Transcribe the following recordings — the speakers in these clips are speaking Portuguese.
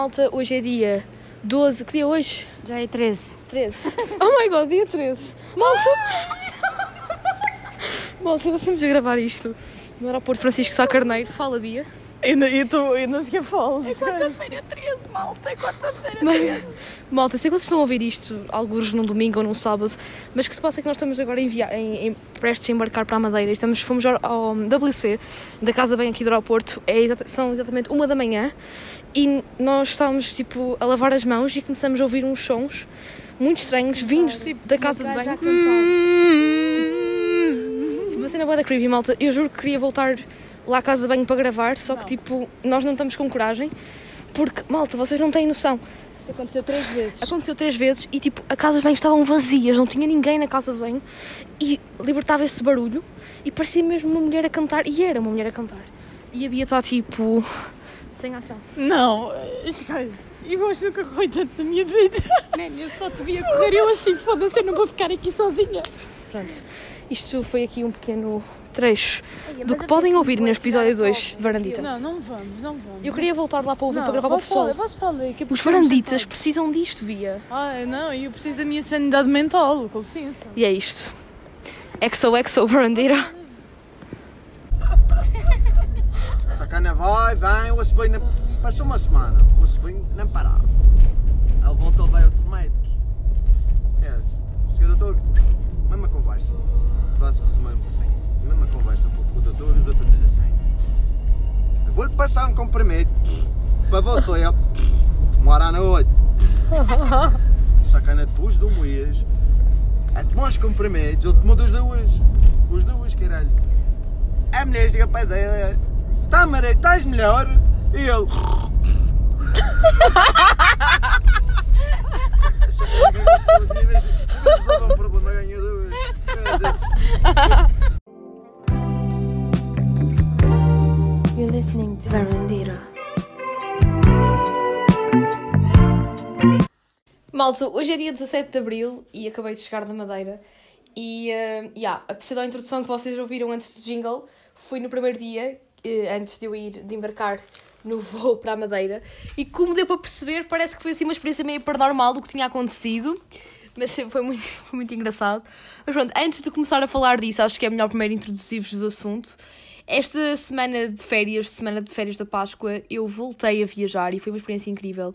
Malta, hoje é dia 12. Que dia é hoje? Já é 13. 13. Oh my god, dia 13. Malta! Malta, nós estamos a gravar isto no aeroporto Francisco Sá Carneiro. Fala, Bia. Ainda, eu estou, eu não sei o que falo. É quarta-feira 13, malta. É quarta-feira Mas- 13. Malta, sei que vocês estão a ouvir isto, alguns num domingo ou num sábado, mas o que se passa é que nós estamos agora em, via- em, em prestes a embarcar para a Madeira. Estamos, fomos ao, ao WC da Casa Bem aqui do aeroporto. É exata- são exatamente uma da manhã e nós estávamos tipo a lavar as mãos e começamos a ouvir uns sons muito estranhos vindos tipo, da casa de banho. Tipo, uma cena boa da creepy, malta. Eu juro que queria voltar lá à casa de banho para gravar, só que tipo, nós não estamos com coragem. Porque, malta, vocês não têm noção. Isto aconteceu três vezes. Aconteceu três vezes e tipo, a casa de banho estavam vazias, não tinha ninguém na casa de banho e libertava esse barulho e parecia mesmo uma mulher a cantar e era uma mulher a cantar. E a Bia está tipo. sem ação. Não, esquece. Eu acho que nunca corri tanto na minha vida. Man, eu só te via correr. Eu assim, foda-se, eu não vou ficar aqui sozinha. Pronto. Isto foi aqui um pequeno trecho do que podem ouvir neste episódio 2 de Varandita. Não, não vamos, não vamos. Eu queria voltar lá para ouvir não, para gravar para o pessoal. Posso falar daqui a pouco Os varanditas precisam disto, Bia. Ai, não, eu preciso da minha sanidade mental, com licença. E é isto. Exo, exo, Varandira. Sacana vai, vem, o sobrinho passou uma semana, o sobrinho não parava. Ele voltou, veio outro médico. É, senhor doutor, mesma conversa. Posso resumir muito assim. Mesma conversa com o doutor e o doutor diz assim. Eu vou-lhe passar um comprimido para você tomar à noite. Sacana depois de um mês, a tomar os comprimidos, ele tomou dos duas. Os duas, caralho. A mulher chega para dele, tá Maria, estás melhor? E ele. Resolve um problema, ganha duas. listening to Verandira. Malta, hoje é dia 17 de Abril e acabei de chegar da Madeira. E, uh, yeah, a pseudo introdução que vocês ouviram antes do jingle foi no primeiro dia, eh, antes de eu ir, de embarcar no voo para a Madeira. E como deu para perceber, parece que foi assim uma experiência meio paranormal do que tinha acontecido. Mas foi muito, foi muito engraçado. Mas pronto, antes de começar a falar disso, acho que é melhor primeiro introduzir-vos do assunto. Esta semana de férias, semana de férias da Páscoa, eu voltei a viajar e foi uma experiência incrível.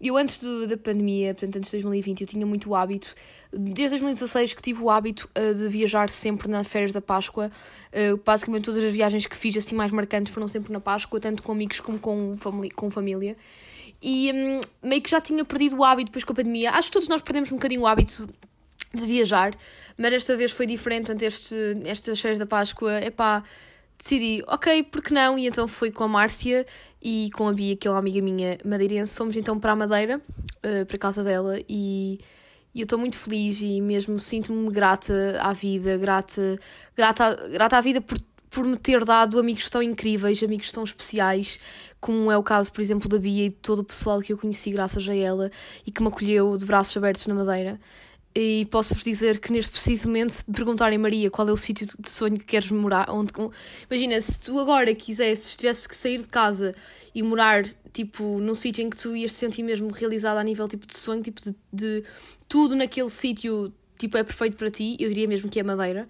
Eu antes do- da pandemia, portanto antes de 2020, eu tinha muito hábito, desde 2016 que tive o hábito eh, de viajar sempre nas férias da Páscoa. Eh, basicamente todas as viagens que fiz assim mais marcantes foram sempre na Páscoa, tanto com amigos como com, com família. E hum, meio que já tinha perdido o hábito depois com a pandemia. Acho que todos nós perdemos um bocadinho o hábito de viajar, mas esta vez foi diferente, portanto, este, estas férias da Páscoa, epá, decidi, ok, porque não? E então fui com a Márcia e com a Bia, que é uma amiga minha madeirense, fomos então para a Madeira, eh, para a casa dela, e, e eu estou muito feliz e mesmo sinto-me grata à vida, grata, grata, grata à vida por, por me ter dado amigos tão incríveis, amigos tão especiais, como é o caso, por exemplo, da Bia e de todo o pessoal que eu conheci graças a ela e que me acolheu de braços abertos na Madeira. E posso-vos dizer que neste preciso momento, se me perguntarem, Maria, qual é o sítio de sonho que queres morar, onde, imagina, se tu agora quisesses, tivesses que sair de casa e morar, tipo, num sítio em que tu ias te sentir mesmo realizada a nível, tipo, de sonho, tipo, de, de tudo naquele sítio, tipo, é perfeito para ti, eu diria mesmo que é Madeira.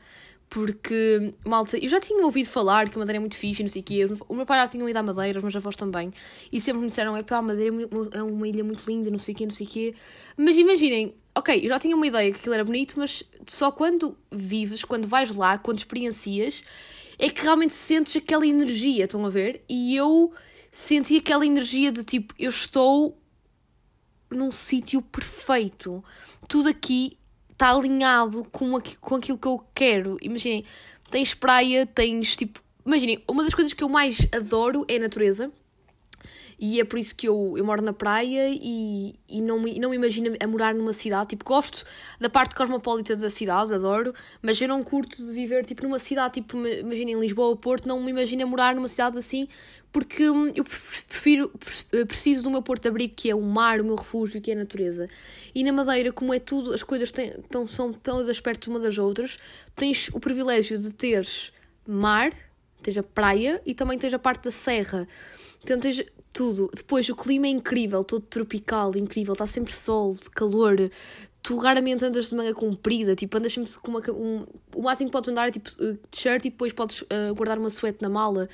Porque, malta, eu já tinha ouvido falar que a Madeira é muito fixe e não sei o quê. O meu pai já tinha ido à Madeira, os meus avós também. E sempre me disseram, é pá, a Madeira é é uma ilha muito linda, não sei o quê, não sei o quê. Mas imaginem, ok, eu já tinha uma ideia que aquilo era bonito, mas só quando vives, quando vais lá, quando experiencias, é que realmente sentes aquela energia, estão a ver? E eu senti aquela energia de tipo, eu estou num sítio perfeito. Tudo aqui está alinhado com, aqui- com aquilo que eu quero. Imaginem, tens praia, tens tipo. Imaginem, uma das coisas que eu mais adoro é a natureza. E é por isso que eu, eu moro na praia e, e não, me, não me imagino a morar numa cidade. Tipo, gosto da parte cosmopolita da cidade, adoro, mas eu não curto de viver tipo, numa cidade, tipo, ma- imaginem Lisboa ou Porto, não me imagino a morar numa cidade assim, porque hum, eu pref- prefiro, pre- preciso do meu porto abrigo, que é o mar, o meu refúgio, que é a natureza. E na Madeira, como é tudo, as coisas têm, tão, são todas perto uma das outras, tens o privilégio de teres mar, tens a praia e também tens a parte da serra. Então tens tudo. Depois o clima é incrível, todo tropical, incrível, está sempre sol, calor. Tu raramente andas de manga comprida, tipo, andas sempre com uma. Um, o máximo que podes andar é tipo uh, t-shirt e depois podes uh, guardar uma suéte na mala.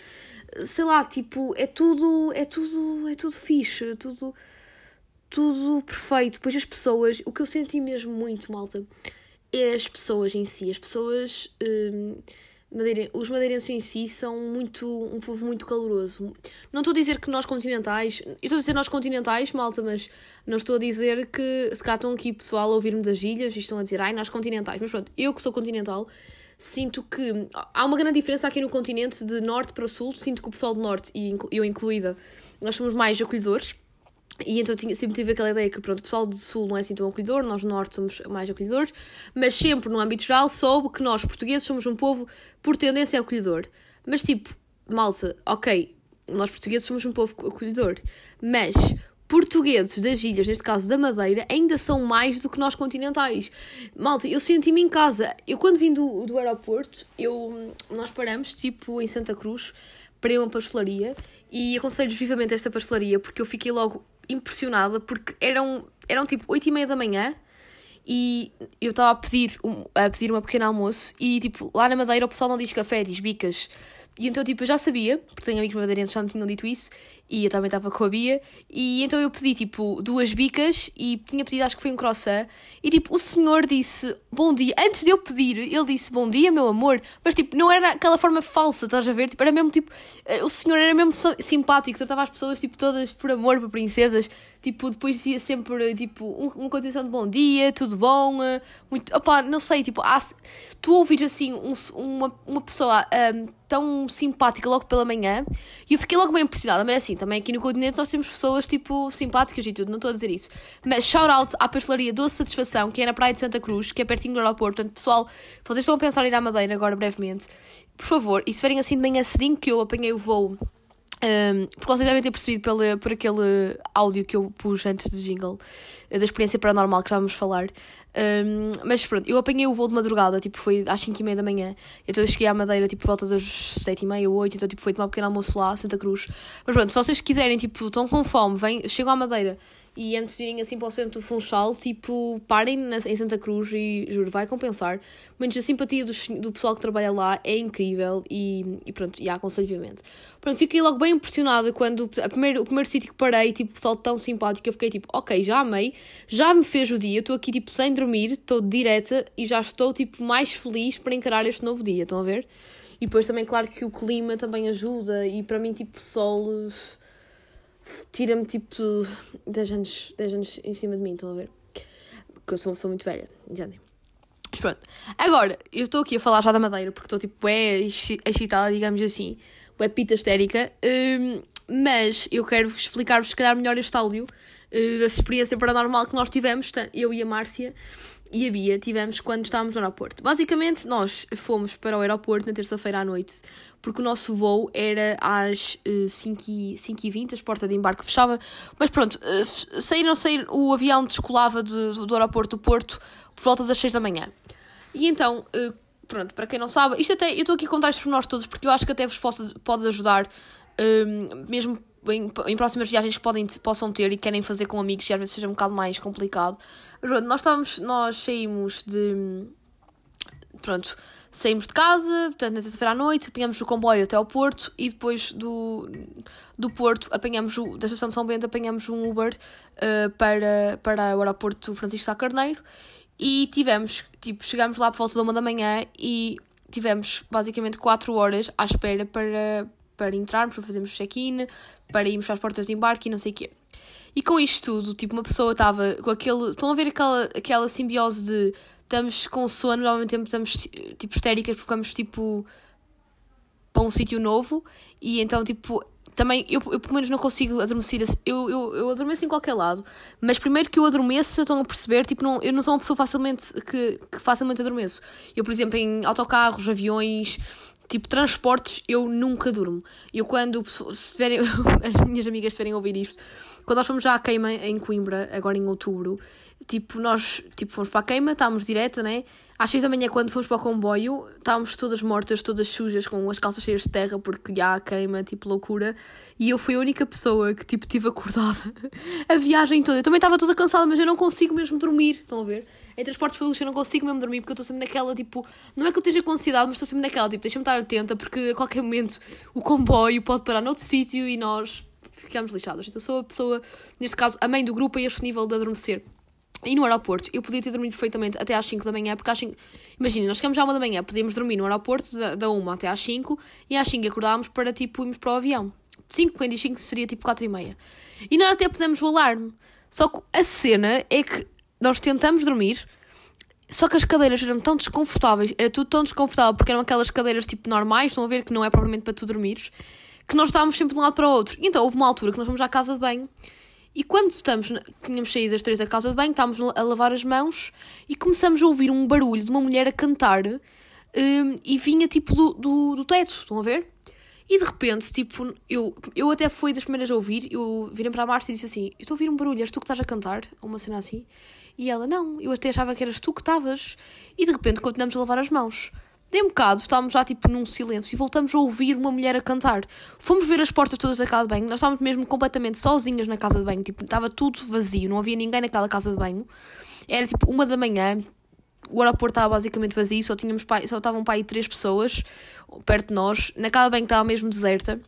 Sei lá, tipo, é tudo. É tudo. É tudo fixe, tudo. Tudo perfeito. Depois as pessoas. O que eu senti mesmo muito, malta, é as pessoas em si. As pessoas. hum, Os madeirenses em si são muito um povo muito caloroso. Não estou a dizer que nós continentais, eu estou a dizer nós continentais, malta, mas não estou a dizer que se cá estão aqui pessoal a ouvir-me das ilhas e estão a dizer ai, nós continentais. Mas pronto, eu que sou continental, sinto que há uma grande diferença aqui no continente de norte para sul. Sinto que o pessoal do norte, e eu incluída, nós somos mais acolhedores. E então tinha, sempre tive aquela ideia que pronto, o pessoal do Sul não é assim tão acolhedor, nós do Norte somos mais acolhedores, mas sempre no âmbito geral soube que nós portugueses somos um povo por tendência acolhedor. Mas tipo, malta, ok, nós portugueses somos um povo acolhedor, mas portugueses das ilhas, neste caso da Madeira, ainda são mais do que nós continentais. Malta, eu senti-me em casa. Eu quando vim do, do aeroporto, eu, nós paramos tipo em Santa Cruz para uma pastelaria e aconselho-vos vivamente esta pastelaria porque eu fiquei logo impressionada porque eram, eram tipo 8 e meia da manhã e eu estava a pedir, um, a pedir uma pequena almoço e tipo lá na Madeira o pessoal não diz café, diz bicas e então tipo eu já sabia, porque tenho amigos madeirenses que já me tinham dito isso e eu também estava com a Bia e então eu pedi tipo duas bicas e tinha pedido acho que foi um croissant e tipo o senhor disse bom dia, antes de eu pedir ele disse bom dia meu amor, mas tipo não era aquela forma falsa, estás a ver, tipo era mesmo tipo eh, o senhor era mesmo simpático, tratava as pessoas tipo todas por amor, por princesas tipo depois dizia sempre tipo um- uma condição de bom dia, tudo bom eh, muito, opá, não sei, tipo há, tu ouvires assim um- uma, uma pessoa ahm, tão simpática logo pela manhã e eu fiquei logo bem impressionada, mas é assim, também aqui no continente nós temos pessoas tipo simpáticas e tudo, não estou a dizer isso. Mas shout out à pastelaria Doce Satisfação, que é na Praia de Santa Cruz, que é pertinho do aeroporto. Portanto, pessoal, vocês estão a pensar em ir à Madeira agora brevemente, por favor, e se verem assim de manhã cedinho que eu apanhei o voo. Um, porque vocês devem ter percebido pela, por aquele áudio que eu pus antes do jingle eh, da experiência paranormal que já vamos falar. Um, mas pronto, eu apanhei o voo de madrugada, tipo, foi às 5 e meia da manhã. Então eu cheguei à Madeira, tipo, volta das 7 e meia, 8. Então, tipo, foi tomar um pequeno almoço lá, Santa Cruz. Mas pronto, se vocês quiserem, tipo, estão com fome, vem, chegam à Madeira e antes de irem assim para o centro do Funchal, tipo, parem na- em Santa Cruz e juro, vai compensar. Menos a simpatia do, do pessoal que trabalha lá é incrível e, e pronto, e aconselho vivamente. Pronto, fiquei logo bem impressionada quando a primeiro, o primeiro sítio que parei, tipo, pessoal tão simpático, eu fiquei tipo, ok, já amei, já me fez o dia, estou aqui tipo sem dormir, estou direta e já estou tipo mais feliz para encarar este novo dia, estão a ver? E depois também, claro que o clima também ajuda e para mim, tipo, sol tira-me tipo 10 anos, 10 anos em cima de mim, estão a ver? Porque eu sou uma pessoa muito velha, entendem? Mas pronto. Agora, eu estou aqui a falar já da Madeira porque estou tipo é excitada, digamos assim, é pita histérica, hum, mas eu quero explicar-vos, se calhar, melhor este áudio uh, dessa experiência paranormal que nós tivemos, eu e a Márcia e a Bia tivemos quando estávamos no aeroporto. Basicamente, nós fomos para o aeroporto na terça-feira à noite, porque o nosso voo era às uh, 5h20, as portas de embarque fechava. Mas pronto, sair não sair, o avião descolava de- do, do aeroporto do Porto por volta das 6 da manhã. E então, uh, pronto, para quem não sabe, isto até, eu estou aqui a contar isto por nós todos, porque eu acho que até vos possa, pode ajudar, mesmo em, em próximas viagens que podem, possam ter e querem fazer com amigos e às vezes seja um bocado mais complicado. Pronto, nós, estávamos, nós saímos de. Pronto, saímos de casa, portanto, na terça-feira à noite, apanhamos o comboio até ao Porto e depois do, do Porto, apanhamos o, da estação de São Bento, apanhamos um Uber uh, para, para o aeroporto Francisco Sá Carneiro e tivemos, tipo, chegámos lá por volta da uma da manhã e tivemos basicamente 4 horas à espera para, para entrarmos, para fazermos check-in, para irmos para as portas de embarque e não sei o quê. E com isto tudo, tipo, uma pessoa estava com aquele. Estão a ver aquela, aquela simbiose de estamos com sono, mas ao mesmo tempo estamos tipo histéricas porque ficamos tipo para um sítio novo e então tipo. Também, eu, eu pelo menos não consigo adormecer assim. Eu, eu, eu adormeço em qualquer lado, mas primeiro que eu adormeça, estão a perceber, tipo, não, eu não sou uma pessoa facilmente que, que facilmente adormeço. Eu, por exemplo, em autocarros, aviões, tipo, transportes, eu nunca durmo. Eu quando, se tiverem, as minhas amigas estiverem a ouvir isto, quando nós fomos já à queima em Coimbra, agora em outubro, tipo, nós tipo, fomos para a queima, estávamos direta, né? Às 6 da manhã, quando fomos para o comboio, estávamos todas mortas, todas sujas, com as calças cheias de terra, porque já a queima, tipo, loucura. E eu fui a única pessoa que, tipo, tive acordada a viagem toda. Eu também estava toda cansada, mas eu não consigo mesmo dormir, estão a ver? Em transportes públicos eu não consigo mesmo dormir, porque eu estou sempre naquela, tipo... Não é que eu esteja com ansiedade, mas estou sempre naquela, tipo, deixa-me estar atenta, porque a qualquer momento o comboio pode parar noutro sítio e nós ficamos lixadas. Então sou a pessoa, neste caso, a mãe do grupo a este nível de adormecer. E no aeroporto, eu podia ter dormido perfeitamente até às 5 da manhã, porque às 5... Imagina, nós chegamos à 1 da manhã, podíamos dormir no aeroporto da, da 1 até às 5, e às 5 acordámos para, tipo, irmos para o avião. 5, quando diz 5 seria, tipo, 4 e meia. E nós até pusemos o alarme. Só que a cena é que nós tentamos dormir, só que as cadeiras eram tão desconfortáveis, era tudo tão desconfortável, porque eram aquelas cadeiras, tipo, normais, estão a ver que não é propriamente para tu dormires, que nós estávamos sempre de um lado para o outro. Então houve uma altura que nós fomos à casa de banho e quando estamos, tínhamos saído as três da casa de banho, estávamos a lavar as mãos e começamos a ouvir um barulho de uma mulher a cantar hum, e vinha tipo do, do, do teto, estão a ver? E de repente, tipo, eu, eu até fui das primeiras a ouvir, eu virei para a Márcia e disse assim: estou a ouvir um barulho, és tu que estás a cantar? Uma cena assim. E ela: Não, eu até achava que eras tu que estavas. E de repente continuamos a lavar as mãos. De um bocado, estávamos já tipo num silêncio e voltamos a ouvir uma mulher a cantar. Fomos ver as portas todas da casa de banho, nós estávamos mesmo completamente sozinhas na casa de banho, tipo, estava tudo vazio, não havia ninguém naquela casa de banho. Era tipo uma da manhã, o aeroporto estava basicamente vazio, só, tínhamos pai, só estavam para aí três pessoas perto de nós, na casa de banho estava mesmo deserta.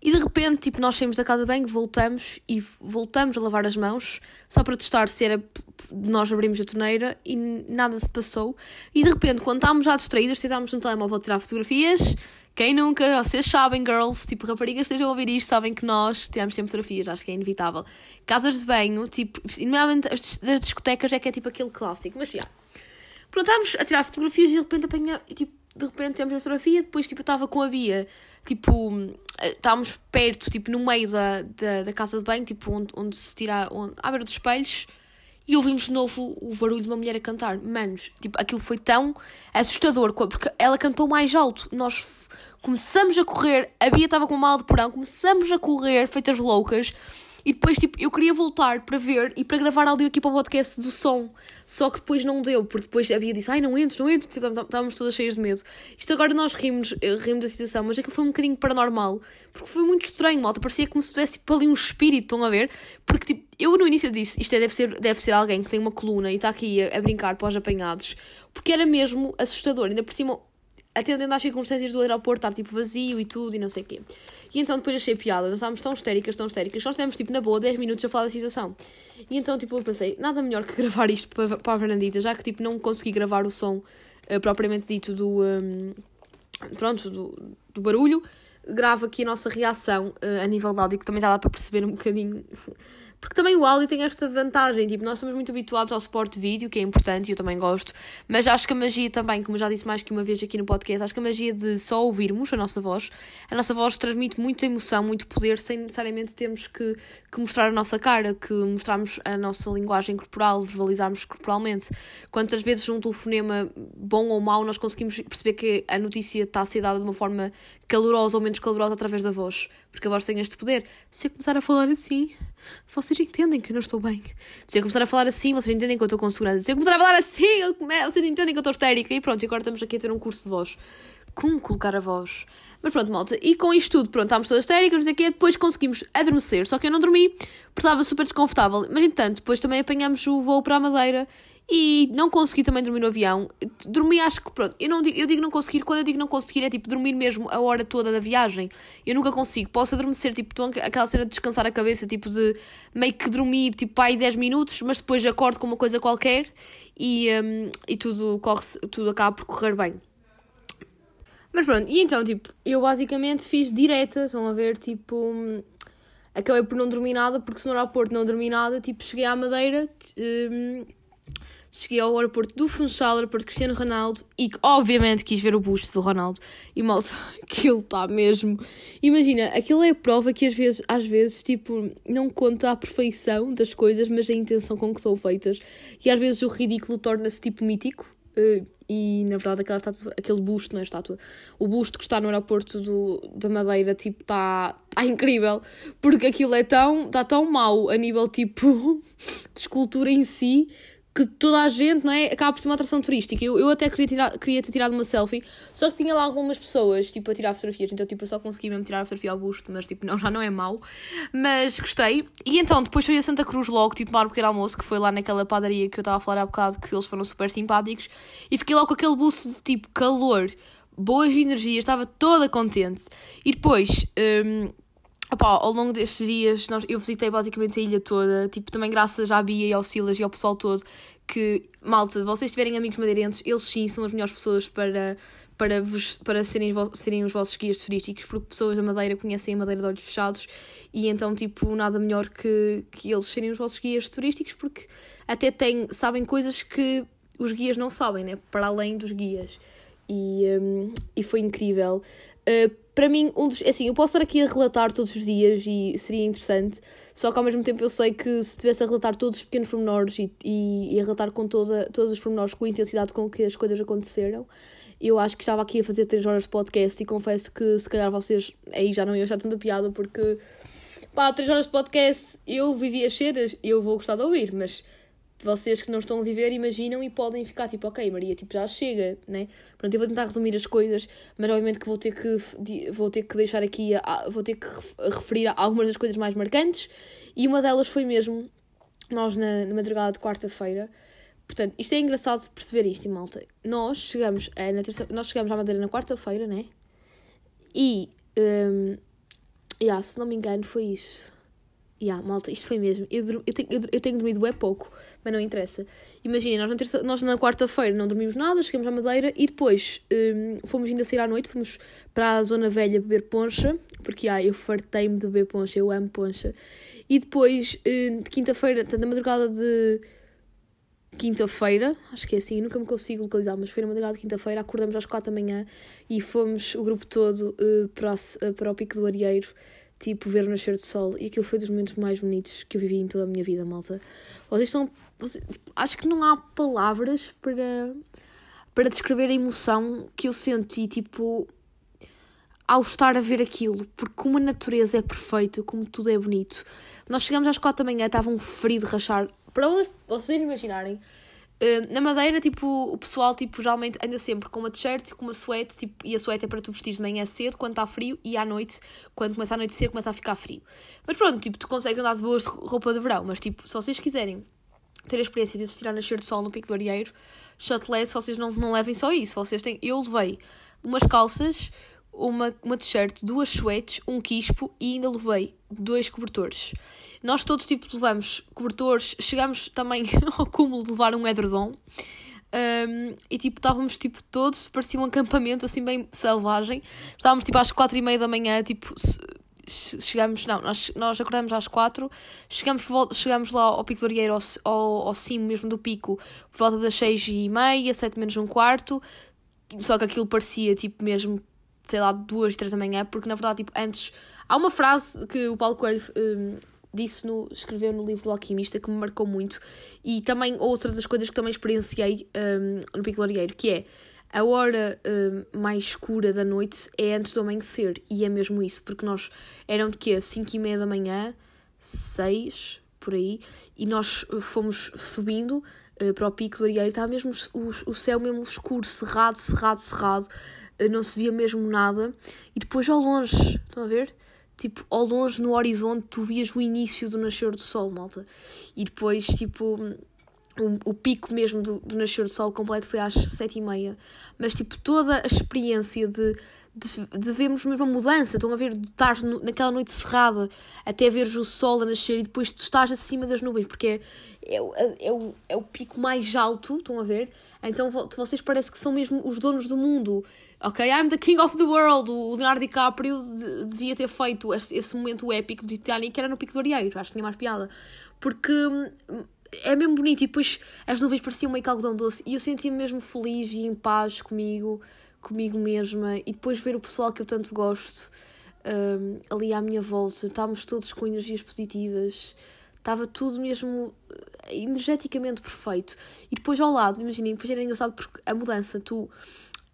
E de repente, tipo, nós saímos da casa de banho, voltamos e voltamos a lavar as mãos, só para testar se era. Nós abrimos a torneira e nada se passou. E de repente, quando estávamos já distraídas, tentámos no telemóvel a tirar fotografias. Quem nunca, vocês sabem, girls, tipo, raparigas estejam a ouvir isto, sabem que nós tiramos sempre fotografias, acho que é inevitável. Casas de banho, tipo, normalmente as das discotecas é que é tipo aquele clássico, mas já. Pronto, estávamos a tirar fotografias e de repente apanha, e, tipo, de repente temos a fotografia, depois tipo, eu estava com a Bia, tipo, eh, estávamos perto, tipo, no meio da, da, da casa de banho, tipo, onde, onde se tira, onde, à beira dos espelhos, e ouvimos de novo o barulho de uma mulher a cantar. Manos, tipo, aquilo foi tão assustador, porque ela cantou mais alto. Nós começamos a correr, a Bia estava com mala de porão, começamos a correr, feitas loucas, e depois, tipo, eu queria voltar para ver e para gravar áudio aqui para o podcast do som. Só que depois não deu, porque depois a Bia disse: Ai, não entres, não entres. Tipo, estávamos todas cheias de medo. Isto agora nós rimos, eh, rimos da situação, mas aquilo foi um bocadinho paranormal. Porque foi muito estranho, malta. Parecia como se tivesse tipo, ali um espírito, estão a ver? Porque, tipo, eu no início disse: Isto é, deve, ser, deve ser alguém que tem uma coluna e está aqui a, a brincar para os apanhados. Porque era mesmo assustador. Ainda por cima, atendendo às circunstâncias do aeroporto estar tipo vazio e tudo e não sei o quê. E então depois achei piada, nós estávamos tão histéricas, tão histéricas, nós estivemos tipo na boa 10 minutos a falar da situação. E então tipo eu pensei, nada melhor que gravar isto para, para a Fernandita, já que tipo não consegui gravar o som eh, propriamente dito do. hum, pronto, do, do barulho. Gravo aqui a nossa reação eh, a nível de áudio, que também dá para perceber um bocadinho. Porque também o áudio tem esta vantagem, tipo, nós estamos muito habituados ao suporte de vídeo, que é importante e eu também gosto, mas acho que a magia também, como já disse mais que uma vez aqui no podcast, acho que a magia de só ouvirmos a nossa voz, a nossa voz transmite muita emoção, muito poder, sem necessariamente termos que, que mostrar a nossa cara, que mostrarmos a nossa linguagem corporal, verbalizarmos corporalmente. Quantas vezes num telefonema, bom ou mau, nós conseguimos perceber que a notícia está a ser dada de uma forma calorosa ou menos calorosa através da voz, porque a voz tem este poder. Se eu começar a falar assim, vocês entendem que eu não estou bem. Se eu começar a falar assim, vocês entendem que eu estou com segurança. Se eu começar a falar assim, eu vocês entendem que eu estou histérica. E pronto, agora estamos aqui a ter um curso de voz. Como colocar a voz? Mas pronto, malta. E com isto tudo, pronto, estávamos todas histéricas, aqui depois conseguimos adormecer. Só que eu não dormi, porque estava super desconfortável. Mas entanto, depois também apanhamos o voo para a Madeira e não consegui também dormir no avião. Dormi, acho que pronto. Eu, não digo, eu digo não conseguir, quando eu digo não conseguir, é tipo dormir mesmo a hora toda da viagem. Eu nunca consigo. Posso adormecer, tipo, aquela cena de descansar a cabeça, tipo de meio que dormir, tipo, aí 10 minutos, mas depois acordo com uma coisa qualquer e, hum, e tudo, corre tudo acaba por correr bem. Mas pronto, e então, tipo, eu basicamente fiz direta, estão a ver, tipo, acabei por não dormir nada, porque se no aeroporto não dormi nada, tipo, cheguei à Madeira, hum, cheguei ao aeroporto do Funchal, aeroporto Cristiano Ronaldo, e que, obviamente quis ver o busto do Ronaldo, e malta, aquilo está mesmo, imagina, aquilo é a prova que às vezes, às vezes, tipo, não conta a perfeição das coisas, mas a intenção com que são feitas, e às vezes o ridículo torna-se, tipo, mítico, eh, e na verdade aquela estátua, aquele busto, não é estátua, o busto que está no aeroporto do, da Madeira, tipo, está tá incrível, porque aquilo é tão, está tão mau a nível, tipo, de escultura em si, que toda a gente, não é, acaba por ser uma atração turística. Eu, eu até queria, tirar, queria ter tirado uma selfie, só que tinha lá algumas pessoas, tipo, a tirar fotografias, então, tipo, eu só consegui mesmo tirar a fotografia ao busto, mas, tipo, não, já não é mau, mas gostei. E então, depois fui a Santa Cruz logo, tipo, tomar um pequeno almoço, que foi lá naquela padaria que eu estava a falar há bocado, que eles foram super simpáticos, e fiquei logo com aquele buço de, tipo, calor, boas energias, estava toda contente. E depois... hum, Opá, ao longo destes dias nós, eu visitei basicamente a ilha toda, tipo, também graças à Bia e ao Silas e ao pessoal todo, que, malta, vocês tiverem amigos madeirenses, eles sim são as melhores pessoas para, para, vos, para serem, serem os vossos guias turísticos, porque pessoas da Madeira conhecem a Madeira de olhos fechados e então, tipo, nada melhor que, que eles serem os vossos guias turísticos, porque até têm, sabem coisas que os guias não sabem, né? Para além dos guias. E, hum, e foi incrível. Uh, para mim, um dos. Assim, eu posso estar aqui a relatar todos os dias e seria interessante, só que ao mesmo tempo eu sei que se estivesse a relatar todos os pequenos pormenores e, e, e a relatar com toda, todos os pormenores com a intensidade com que as coisas aconteceram, eu acho que estava aqui a fazer 3 horas de podcast e confesso que se calhar vocês aí já não iam achar tanta piada porque pá, 3 horas de podcast eu vivi as cenas, eu vou gostar de ouvir, mas vocês que não estão a viver imaginam e podem ficar tipo, ok, Maria, tipo, já chega, né? Pronto, eu vou tentar resumir as coisas, mas obviamente que vou ter que, vou ter que deixar aqui, a- vou ter que ref- referir a algumas das coisas mais marcantes e uma delas foi mesmo nós na, na madrugada de quarta-feira. Portanto, isto é engraçado perceber isto, malta. Nós chegamos, é, na terça, nós chegamos à Madeira na quarta-feira, né? E, um, yeah, se não me engano, foi isso. Yeah, malta, isto foi mesmo. Eu, eu, tenho, eu, eu tenho dormido é pouco, mas não interessa. Imaginem, nós na, nós na quarta-feira não dormimos nada, chegamos à Madeira e depois hum, fomos ainda sair à noite, fomos para a Zona Velha beber poncha, porque ah, eu fartei-me de beber poncha, eu amo poncha. E depois, hum, de quinta-feira, portanto, na madrugada de quinta-feira, acho que é assim, nunca me consigo localizar, mas foi na madrugada de quinta-feira, acordamos às quatro da manhã e fomos o grupo todo eh, para, se- eh, para o Pico do Arieiro, tipo, ver o nascer do sol. E aquilo foi dos momentos mais bonitos que eu vivi em toda a minha vida, malta. Vocês estão. vocês- tipo, acho que não há palavras para, para descrever a emoção que eu senti, tipo, ao estar a ver aquilo, porque como a natureza é perfeita, como tudo é bonito. Nós chegamos às quatro da manhã, estava um frio de rachar. Para vocês- imaginarem, eh, na Madeira, tipo, o pessoal, tipo, geralmente anda sempre com uma t-shirt e com uma suéte, tipo, e a suéte é para tu vestir de manhã cedo, quando está frio, e à noite, quando começa a anoitecer, começa a ficar frio. Mas pronto, tipo, tu consegues andar de boas roupa de verão, mas, tipo, se vocês quiserem ter a experiência de assistir ao nascer do sol no Pico do Arieiro, shutless, vocês não, não levem só isso, vocês têm... Eu levei umas calças, uma, uma t-shirt, duas suetes, um quispo e ainda levei dois cobertores. Nós todos, tipo, levamos cobertores, chegamos também ao cúmulo de levar um edredom. Um, e tipo, estávamos tipo todos, parecia um acampamento assim bem selvagem. Estávamos tipo às quatro e meia da manhã, tipo, chegamos, não, nós, nós acordamos às quatro, volta- chegamos lá ao Pico do Arieiro, ao, ao, ao cimo mesmo do pico, por volta das seis e meia, sete menos um quarto, só que aquilo parecia tipo mesmo, sei lá, duas, três da manhã, porque na verdade, tipo, antes. Há uma frase que o Paulo Coelho hum, disse no, escreveu no livro do Alquimista que me marcou muito, e também outras das coisas que também experienciei hum, no Pico do Arieiro, que é a hora hum, mais escura da noite é antes do amanhecer, e é mesmo isso, porque nós eram de quê? 5 e meia da manhã, 6 por aí, e nós fomos subindo uh, para o pico do Arieiro, estava mesmo o, o céu mesmo escuro, cerrado, cerrado, cerrado, não se via mesmo nada, e depois ao longe, estão a ver? Tipo, ao longe no horizonte tu vias o início do nascer do sol, malta, e depois, tipo, o, o pico mesmo do, do nascer do sol completo foi às sete e meia, mas tipo toda a experiência de, de, de vermos mesmo a mudança, estão a ver, de estar no- naquela noite cerrada até veres o sol a nascer e depois tu estás acima das nuvens, porque é, é, é, o, é o pico mais alto, estão a ver? Então vo- vocês parecem que são mesmo os donos do mundo, ok? I'm the king of the world, o Leonardo DiCaprio de- devia ter feito esse, momento épico do Titanic que era no pico do Arieiro, acho que tinha mais piada, porque... hum, é mesmo bonito e depois as nuvens pareciam meio que algodão doce e eu sentia-me mesmo feliz e em paz comigo, comigo mesma e depois ver o pessoal que eu tanto gosto hum, ali à minha volta, estávamos todos com energias positivas, estava tudo mesmo energeticamente perfeito. E depois ao lado, imaginem, depois era engraçado porque a mudança, tu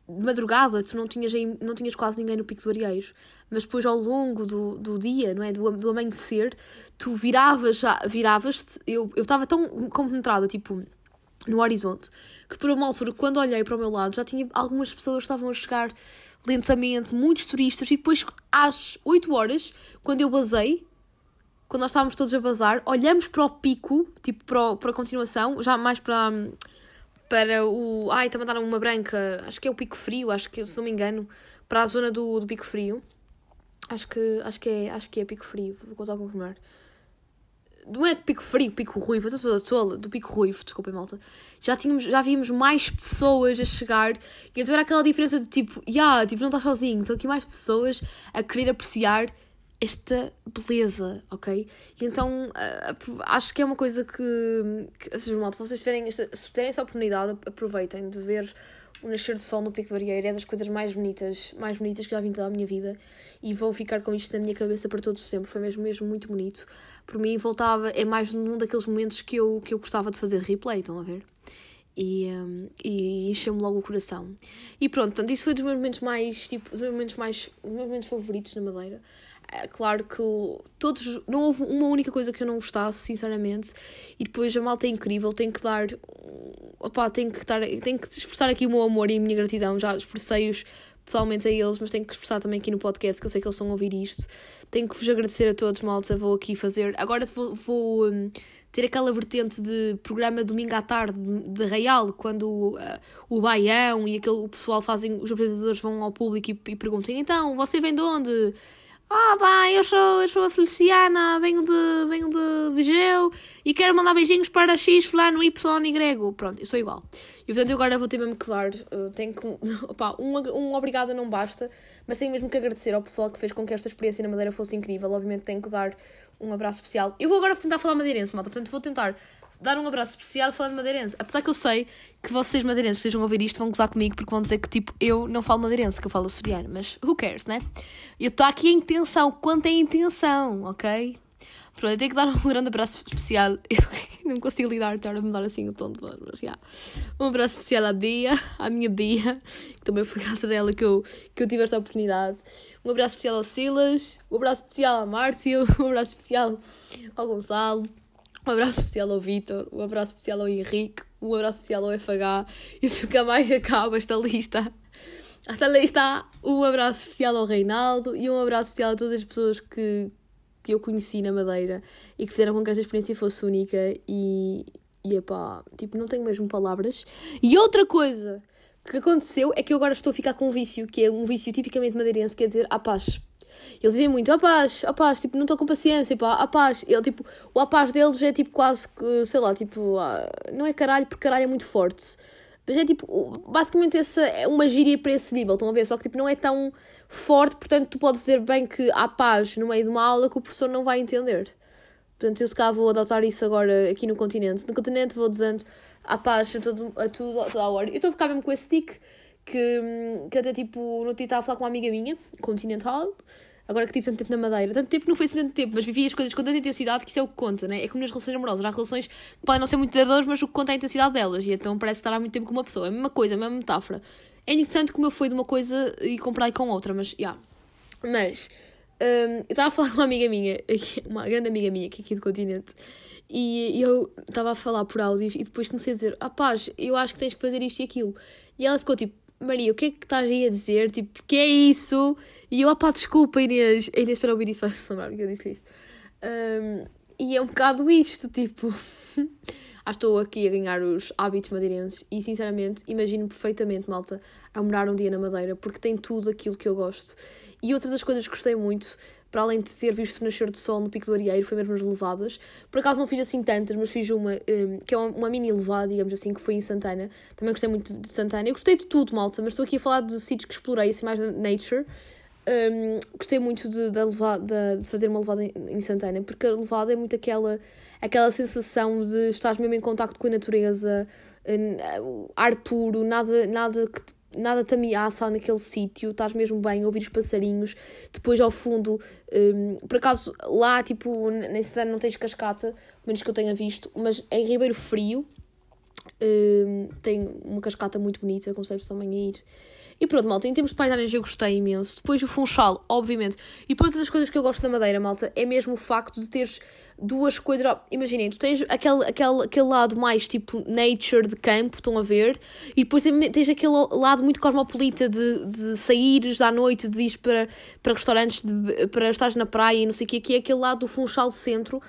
de madrugada tu não tinhas, não tinhas quase ninguém no Pico do Arieiros, mas depois ao longo do, do dia, não é? Do, do amanhecer, tu viravas viravas-te, eu eu estava tão compenetrada, tipo, no horizonte, que por uma altura, quando olhei para o meu lado, já tinha algumas pessoas que estavam a chegar lentamente, muitos turistas, e depois às 8 horas, quando eu basei, quando nós estávamos todos a bazar, olhamos para o pico, tipo para, o- para a continuação, já mais para, para o. Ai, a mandar uma branca, acho que é o Pico Frio, acho que, se não me engano, para a zona do, do Pico Frio. Acho que, acho, que é, acho que é Pico Frio, vou contar confirmar. Não é Pico Frio, Pico Ruivo, eu sou tola, do Pico Ruivo, desculpem, malta. Já, tínhamos, já víamos mais pessoas a chegar e então era aquela diferença de tipo, yeah, tipo, não estás sozinho, estão aqui mais pessoas a querer apreciar esta beleza, ok? E então ah, acho que é uma coisa que, que seja, malta, vocês tiverem esta, se tiverem essa oportunidade, aproveitem de ver o nascer do sol no Pico Arieiro, é das coisas mais bonitas, mais bonitas que já vi toda a minha vida e vou ficar com isto na minha cabeça para todo sempre, foi mesmo, mesmo muito bonito. Por mim voltava, é mais num daqueles momentos que eu, que eu gostava de fazer replay, estão a ver? e, um, e encheu-me logo o coração. E pronto, portanto, isso foi dos meus momentos mais, tipo, os meus momentos mais, os meus momentos favoritos na Madeira. É claro que todos, não houve uma única coisa que eu não gostasse, sinceramente, e depois a malta é incrível, tenho que dar, opá, tenho que, estar, tenho que expressar aqui o meu amor e a minha gratidão, já expressei-os pessoalmente a eles, mas tenho que expressar também aqui no podcast, que eu sei que eles a ouvir isto. Tenho que vos agradecer a todos, malta, vou aqui fazer, agora vou, vou hum, ter aquela vertente de programa domingo à tarde de, de Real, quando uh, o Baião e aquele o pessoal fazem, os apresentadores vão ao público e, e perguntam: então, você vem de onde? Ah, bem, eu sou, eu sou a Feliciana, venho de, venho de Vigeu e quero mandar beijinhos para X, Fulano, Y Grego. Pronto, eu sou igual. E portanto, eu agora vou ter mesmo que dar. uh, tenho que. Opá, um, um obrigada não basta, mas tenho mesmo que agradecer ao pessoal que fez com que esta experiência na Madeira fosse incrível. Obviamente, tenho que dar um abraço especial. Eu vou agora tentar falar madeirense, malta. Portanto, vou tentar dar um abraço especial falando madeirense. Apesar que eu sei que vocês madeirenses que estejam a ouvir isto vão gozar comigo porque vão dizer que tipo eu não falo madeirense, que eu falo açoriano. Mas who cares, né? Eu estou aqui em intenção. Quanto é intenção, ok? Pronto, eu tenho que dar um grande abraço especial. Eu não consigo lidar, estar a mudar assim o tom de voz, mas já. Um abraço especial à Bia, à minha Bia, que também foi graças a ela que eu, que eu tive esta oportunidade. Um abraço especial ao Silas, um abraço especial à Márcio, um abraço especial ao Gonçalo, um abraço especial ao Vitor, um abraço especial ao Henrique, um abraço especial ao FH. Isso nunca mais acaba esta lista. Esta lista, um abraço especial ao Reinaldo e um abraço especial a todas as pessoas que, que eu conheci na Madeira e que fizeram com que esta experiência fosse única e, e epá, tipo, não tenho mesmo palavras. E outra coisa que aconteceu é que eu agora estou a ficar com um vício, que é um vício tipicamente madeirense, quer dizer, a paz. Eles dizem muito, a paz, paz, tipo, não estou com paciência, pá, a paz. Ele, tipo, o a deles é tipo quase que, sei lá, tipo, ah, não é caralho, porque caralho é muito forte. Mas é tipo, basicamente essa é uma gíria para esse nível, estão a ver? Só que tipo, não é tão forte, portanto tu podes dizer bem que há paz no meio de uma aula que o professor não vai entender. Portanto, eu se calhar vou adotar isso agora aqui no continente. No continente vou dizendo a paz a, todo, a tudo, a toda a hora. Eu estou a ficar mesmo com esse tique que, que até tipo, no dia estava a falar com uma amiga minha, continental, agora que tive tanto tempo na Madeira. Tanto tempo não foi assim tanto tempo, mas vivi as coisas com tanta intensidade que isso é o que conta, né? É como nas relações amorosas. Há relações que podem não ser muito duradouras, mas o que conta é a intensidade delas. E então parece estar há muito tempo com uma pessoa. É a mesma coisa, a mesma metáfora. É interessante como eu fui de uma coisa e comprei com outra, mas, já. Yeah. Mas, hum, eu estava a falar com uma amiga minha, uma grande amiga minha que é aqui do continente, e eu estava a falar por áudios e depois comecei a dizer: Ah, paz, eu acho que tens que fazer isto e aquilo. E ela ficou tipo: Maria, o que é que estás aí a dizer? Tipo, que é isso? E eu, ah pá, desculpa, Inês. Inês, para ouvir isso, vai-se lembrar que eu disse isto. Hum, e é um bocado isto, tipo. Ah, estou aqui a ganhar os hábitos madeirenses e, sinceramente, imagino perfeitamente, malta, a morar um dia na Madeira, porque tem tudo aquilo que eu gosto. E outra das coisas que gostei muito, para além de ter visto o nascer do sol no Pico do Arieiro, foi mesmo as levadas. Por acaso não fiz assim tantas, mas fiz uma, hum, que é uma, uma mini levada, digamos assim, que foi em Santana. Também gostei muito de Santana. Eu gostei de tudo, malta, mas estou aqui a falar de sítios que explorei, assim, mais da nature. Hum, gostei muito de, da levada, de fazer uma levada em, Santana, porque a levada é muito aquela, aquela sensação de estar mesmo em contacto com a natureza, hum, ar puro, nada, nada que te- nada te ameaça naquele sítio, estás mesmo bem ouvir os passarinhos. Depois ao fundo, um, por acaso lá, tipo, nem cidade não tens cascata, menos que eu tenha visto, mas em Ribeiro Frio um, tem uma cascata muito bonita, aconselho também a ir. E pronto, malta, em termos de paisagens eu gostei imenso. Depois o Funchal, obviamente. E por outras coisas que eu gosto da Madeira, malta, é mesmo o facto de teres duas coisas. Imaginem, tu tens aquele, aquele, aquele lado mais tipo nature de campo, estão a ver, e depois tens aquele lado muito cosmopolita de, de saíres à noite, de ir para, para restaurantes, de, para estares na praia e não sei o que, que é aquele lado do Funchal Centro.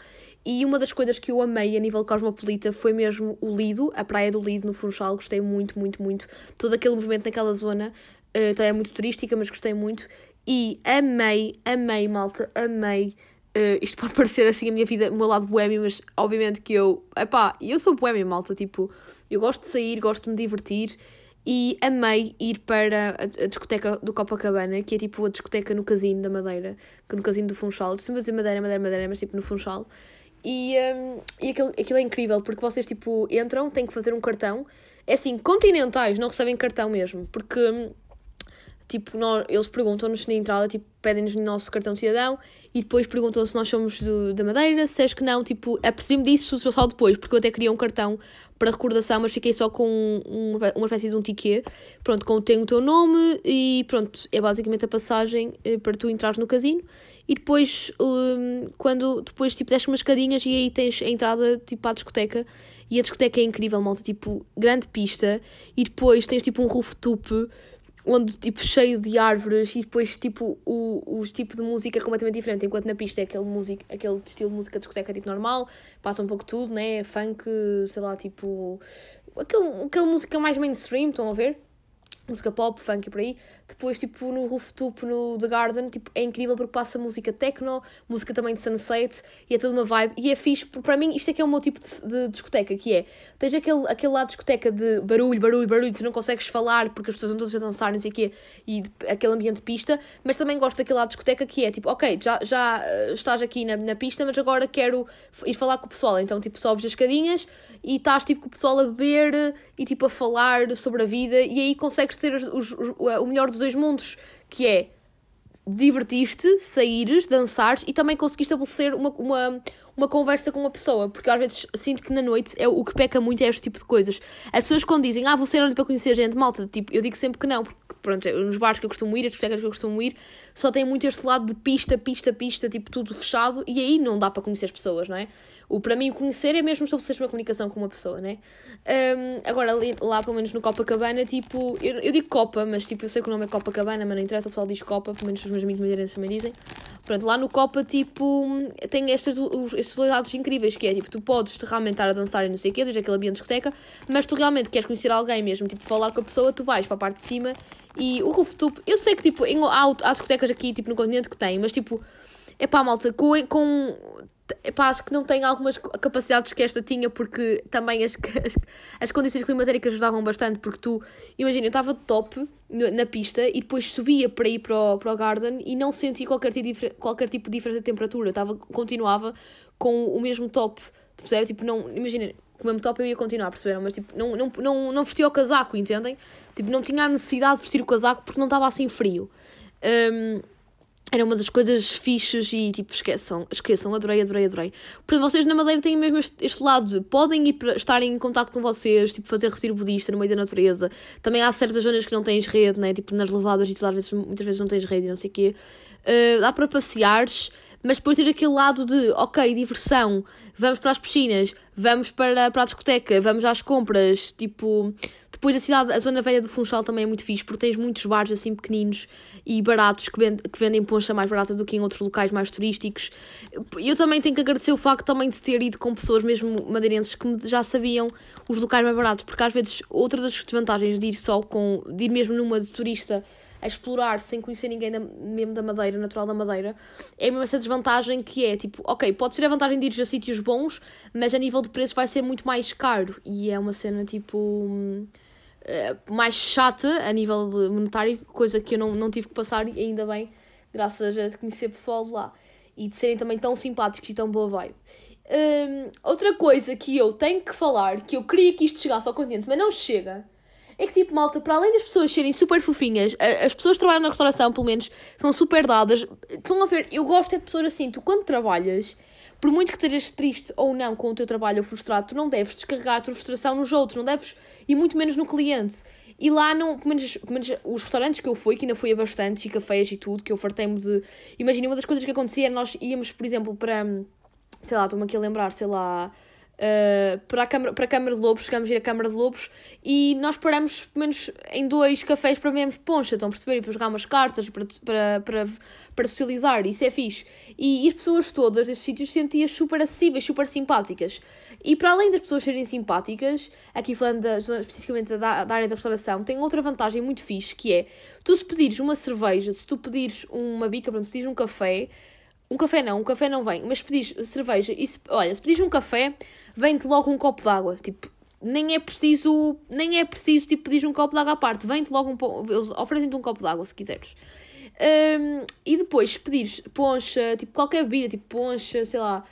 E uma das coisas que eu amei a nível cosmopolita foi mesmo o Lido, a praia do Lido no Funchal. Gostei muito, muito, muito. Todo aquele movimento naquela zona. Uh, também é muito turística, mas gostei muito. E amei, amei, malta, amei. Uh, isto pode parecer assim a minha vida, o meu lado boêmio, mas obviamente que eu. Epá, eu sou boêmio, malta. Tipo, eu gosto de sair, gosto de me divertir. E amei ir para a, discoteca do Copacabana, que é tipo a discoteca no Casino da Madeira, que no Casino do Funchal. Estou a dizer Madeira, Madeira, Madeira, mas tipo no Funchal. E, um, e aquilo, aquilo é incrível, porque vocês, tipo, entram, têm que fazer um cartão. É assim, continentais não recebem cartão mesmo, porque, hum, tipo, nós, eles perguntam-nos na entrada, tipo, pedem-nos o nosso cartão de cidadão e depois perguntam se nós somos do, da Madeira, se és que não, tipo, apercebi-me disso só depois, porque eu até queria um cartão para recordação, mas fiquei só com um, uma espécie de um ticket, pronto, com tem o teu nome e pronto, é basicamente a passagem eh, para tu entrares no casino e depois, um, quando depois, tipo, desces umas escadinhas e aí tens a entrada, tipo, à discoteca. E a discoteca é incrível, malta, tipo, grande pista. E depois tens, tipo, um rooftop onde, tipo, cheio de árvores. E depois, tipo, o, o tipo de música é completamente diferente. Enquanto na pista é aquele, música, aquele estilo de música de discoteca, tipo, normal. Passa um pouco tudo, né? Funk, sei lá, tipo... Aquele, aquela música mais mainstream, estão a ver? música pop, funk e por aí. Depois, tipo, no rooftop, no The Garden, tipo, é incrível porque passa música techno, música também de sunset, e é toda uma vibe. E é fixe, para mim, isto é que é o meu tipo de, de, discoteca, que é, tens aquele, aquele lado de discoteca de barulho, barulho, barulho, tu não consegues falar porque as pessoas estão todas a dançar, não sei o quê, e aquele ambiente de pista, mas também gosto daquele lado de discoteca que é, tipo, ok, já, já uh, estás aqui na, na pista, mas agora quero ir falar com o pessoal. Então, tipo, sobes as escadinhas, e estás tipo com o pessoal a beber e tipo a falar sobre a vida e aí consegues ter os, os, os, o melhor dos dois mundos, que é divertir-te, saíres, dançares e também conseguir estabelecer uma, uma, uma conversa com uma pessoa, porque às vezes sinto que na noite é o que peca muito é este tipo de coisas. As pessoas quando dizem, ah, vou ser ali para conhecer gente, malta, tipo, eu digo sempre que não, porque pronto, nos bares que eu costumo ir, as discotecas que eu costumo ir, só tem muito este lado de pista, pista, pista, tipo, tudo fechado, e aí não dá para conhecer as pessoas, não é? O, para mim, conhecer é mesmo estabelecer uma comunicação com uma pessoa, né? Um, agora, lá, pelo menos no Copacabana, tipo, eu, eu digo Copa, mas tipo, eu sei que o nome é Copacabana, mas não interessa, o pessoal diz Copa, pelo menos os meus amigos madeirenses também dizem. Pronto, lá no Copa, tipo, tem estes, estes dois lados incríveis, que é, tipo, tu podes realmente estar a dançar e não sei o quê, desde aquele ambiente de discoteca, mas tu realmente queres conhecer alguém mesmo, tipo, falar com a pessoa, tu vais para a parte de cima e o rooftop, eu sei que, tipo, em, há, há discotecas aqui, tipo, no continente que tem, mas, tipo, é pá, malta, com, com Epá, acho que não tem algumas capacidades que esta tinha, porque também as, as, as condições climatéricas ajudavam bastante. Porque tu, imagina, eu estava top na pista e depois subia para ir para o, para o garden e não sentia qualquer, qualquer tipo de diferença de temperatura. Eu estava, continuava com o mesmo top, percebe? Tipo, não, imagina, com o mesmo top eu ia continuar, perceberam? Mas tipo, não, não, não, não vestia o casaco, entendem? Tipo, não tinha a necessidade de vestir o casaco porque não estava assim frio. Um, era uma das coisas fixas e tipo, esqueçam, esqueçam, adorei, adorei, adorei. Porque vocês na Madeira têm mesmo este, este lado de podem ir para, estar em contato com vocês, tipo, fazer retiro budista no meio da natureza. Também há certas zonas que não tens rede, né? Tipo, nas levadas e tu às vezes, muitas vezes não tens rede e não sei o quê. Uh, dá para passeares, mas depois tens aquele lado de, ok, diversão, vamos para as piscinas, vamos para, para a discoteca, vamos às compras, tipo depois a cidade, a zona velha do Funchal também é muito fixe, porque tens muitos bares assim pequeninos e baratos que, vend, que vendem poncha mais barata do que em outros locais mais turísticos. Eu também tenho que agradecer o facto também de ter ido com pessoas mesmo madeirenses que já sabiam os locais mais baratos, porque às vezes outra das desvantagens de ir só com, de ir mesmo numa de turista a explorar sem conhecer ninguém da, mesmo da Madeira, natural da Madeira, é mesmo essa desvantagem que é tipo, ok, pode ser a vantagem de ir a sítios bons, mas a nível de preço vai ser muito mais caro e é uma cena tipo. Eh, mais chata a nível monetário, coisa que eu não, não tive que passar, e ainda bem, graças a conhecer pessoal de lá e de serem também tão simpáticos e tão boa vibe. Um, outra coisa que eu tenho que falar, que eu queria que isto chegasse ao continente, mas não chega, É que, tipo, malta, para além das pessoas serem super fofinhas, as pessoas que trabalham na restauração, pelo menos, são super dadas. Estão a ver, eu gosto é de pessoas assim. Tu, quando trabalhas, por muito que estejas triste ou não com o teu trabalho ou frustrado, tu não deves descarregar a tua frustração nos outros, não deves, e muito menos no cliente. E lá, não, pelo menos, pelo menos os restaurantes que eu fui, que ainda fui a bastantes, e cafés e tudo, que eu fartei-me de. Imagina, uma das coisas que acontecia era nós íamos, por exemplo, para. Sei lá, estou-me aqui a lembrar, sei lá. Uh, para, a Câmara, para a Câmara de Lobos, chegámos a ir à Câmara de Lobos e nós paramos pelo menos em dois cafés para vermos poncha, estão a perceber? E para jogar umas cartas, para, para, para, para socializar, isso é fixe. E, e as pessoas todas destes sítios sentias super acessíveis, super simpáticas. E para além das pessoas serem simpáticas, aqui falando da, especificamente da, da área da restauração, tem outra vantagem muito fixe que é tu se pedires uma cerveja, se tu pedires uma bica, pronto, pedires um café. Um café não, um café não vem, mas se pedires cerveja e se, olha, se pedires um café, vem-te logo um copo d'água. Tipo, nem é preciso, nem é preciso tipo pedir um copo d'água à parte, vem-te logo um eles oferecem-te um copo d'água se quiseres. Hum, e depois, se pedires poncha, tipo qualquer bebida, tipo poncha, sei lá,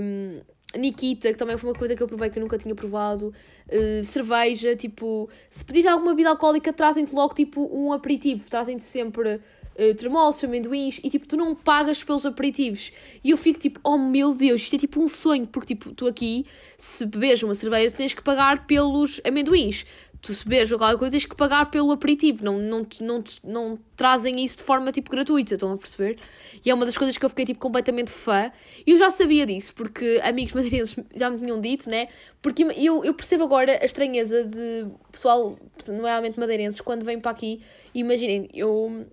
hum, Nikita, que também foi uma coisa que eu provei que eu nunca tinha provado, uh, cerveja, tipo, se pedires alguma bebida alcoólica, trazem-te logo tipo um aperitivo, trazem-te sempre uh, termossos, amendoins, e tipo, tu não pagas pelos aperitivos. E eu fico tipo, oh meu Deus, isto é tipo um sonho, porque tipo, tu aqui, se bebes uma cerveja, tens que pagar pelos amendoins. Tu se bebes alguma coisa, tens que pagar pelo aperitivo, não, não, não, não trazem isso de forma tipo gratuita, estão a perceber? E é uma das coisas que eu fiquei tipo completamente fã. E eu já sabia disso, porque amigos madeirenses já me tinham dito, né? Porque eu, eu percebo agora a estranheza de pessoal, nomeadamente madeirenses, quando vêm para aqui. Imaginem, eu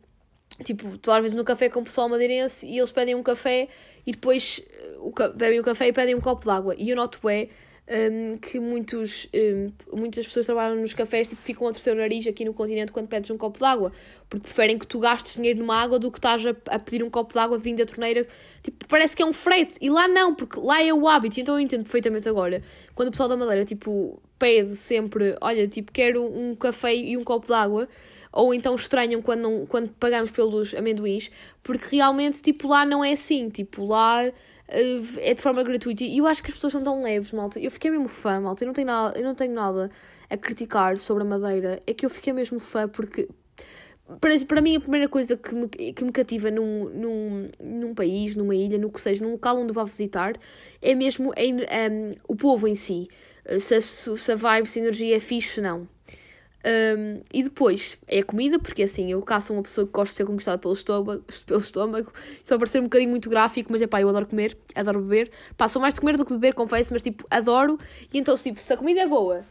Tipo, estou às vezes no café com o pessoal madeirense e eles pedem um café e depois eh, o, bebem o café e pedem um copo de água. E eu noto é hum, que muitos, hum, muitas pessoas trabalham nos cafés tipo, ficam a torcer o nariz aqui no continente quando pedes um copo de água. Porque preferem que tu gastes dinheiro numa água do que estás a, a pedir um copo de água vindo da torneira. Tipo, parece que é um frete. E lá não, porque lá é o hábito. Então eu entendo perfeitamente agora. Quando o pessoal da Madeira, tipo, pede sempre, olha, tipo, quero um café e um copo de água ou então estranham quando, não, quando pagamos pelos amendoins, porque realmente, tipo, lá não é assim, tipo, lá eh, é de forma gratuita, e eu acho que as pessoas são tão leves, malta, eu fiquei mesmo fã, malta, eu não tenho nada, eu não tenho nada a criticar sobre a Madeira, é que eu fiquei mesmo fã, porque para, para mim a primeira coisa que me, que me cativa num, num, num país, numa ilha, no que seja, num local onde vá visitar, é mesmo em- o povo em si, se, a- se a vibe, se a energia é fixe, não. Um, e depois é a comida, porque assim, eu cá sou uma pessoa que gosta de ser conquistada pelo estômago, pelo estômago. Isto vai parecer um bocadinho muito gráfico, mas é pá, eu adoro comer, adoro beber. Pá, sou mais de comer do que de beber, confesso, mas tipo, adoro. E então, tipo, se a comida é boa,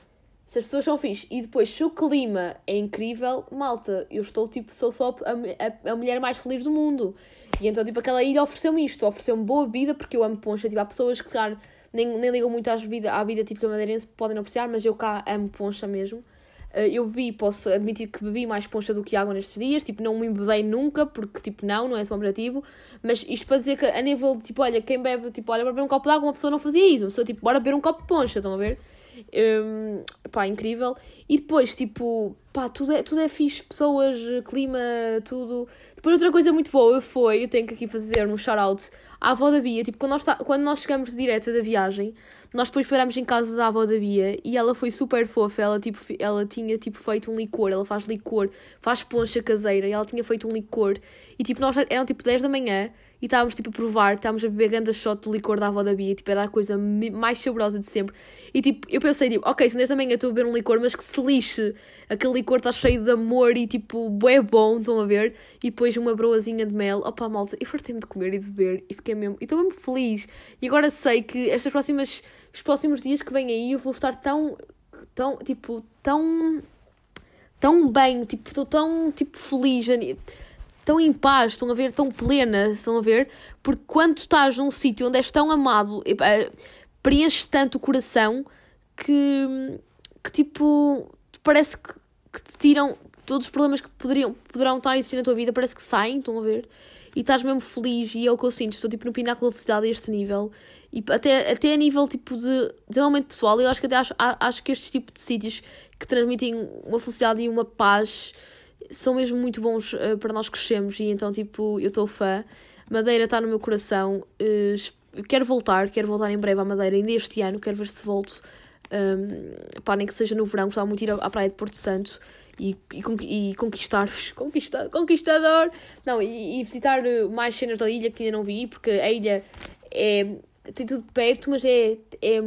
se as pessoas são fixe e depois se o clima é incrível, malta, eu estou tipo, sou só a, a, a mulher mais feliz do mundo. E então, tipo, aquela ilha ofereceu-me isto, ofereceu-me boa bebida, porque eu amo poncha. Tipo, há pessoas que, claro, nem, nem ligam muito às bebida, à bebida típica madeirense, podem não apreciar, mas eu cá amo poncha mesmo. Uh, eu bebi, posso admitir que bebi mais poncha do que água nestes dias, tipo, não me embebei nunca, porque, tipo, não, não é esse o objetivo, mas isto para dizer que a nível, tipo, olha, quem bebe, tipo, olha, para beber um copo de água, uma pessoa não fazia isso, uma pessoa, tipo, bora beber um copo de poncha, estão a ver? Um, pá, incrível. E depois, tipo, pá, tudo é, tudo é fixe, pessoas, clima, tudo. Depois outra coisa muito boa foi, eu tenho que aqui fazer um shout-out à avó da Bia, tipo, quando nós, tá, quando nós chegamos direto da viagem, nós depois parámos em casa da avó da Bia e ela foi super fofa, ela, tipo, ela tinha, tipo, feito um licor, ela faz licor, faz poncha caseira e ela tinha feito um licor. E, tipo, nós eram, tipo, 10 da manhã e estávamos, tipo, a provar, estávamos a beber ganda shot do licor da avó da Bia, tipo, era a coisa mais saborosa de sempre. E, tipo, eu pensei, tipo, ok, se 10 da manhã eu estou a beber um licor, mas que se lixe, aquele licor está cheio de amor e, tipo, é bom, estão a ver? E depois uma broazinha de mel, opá, malta, eu fartei-me de comer e de beber e fiquei mesmo, e estou mesmo feliz. E agora sei que estas próximas, os próximos dias que vêm aí eu vou estar tão, tão, tipo, tão, tão bem, tipo, estou tão, tipo, feliz, tão em paz, estão a ver, tão plena, estão a ver? Porque quando estás num sítio onde és tão amado, epá, preenche tanto o coração que, que tipo, parece que, que te tiram todos os problemas que poderiam, poderão estar a existir na tua vida, parece que saem, estão a ver? E estás mesmo feliz, e é o que eu sinto, estou tipo no pináculo da felicidade a este nível, e até, até a nível tipo de desenvolvimento pessoal, eu acho que até acho, acho que estes tipos de sítios que transmitem uma felicidade e uma paz são mesmo muito bons eh, para nós crescermos, e então tipo, eu estou fã, Madeira está no meu coração, es- quero voltar, quero voltar em breve à Madeira, ainda este ano, quero ver se volto Um, pá, nem que seja no verão, gostava muito de ir à praia de Porto Santo e, e, e conquistar-vos. Conquista, conquistador! Não, e, e visitar eh, mais cenas da ilha que ainda não vi, porque a ilha é, tem tudo perto, mas é, é,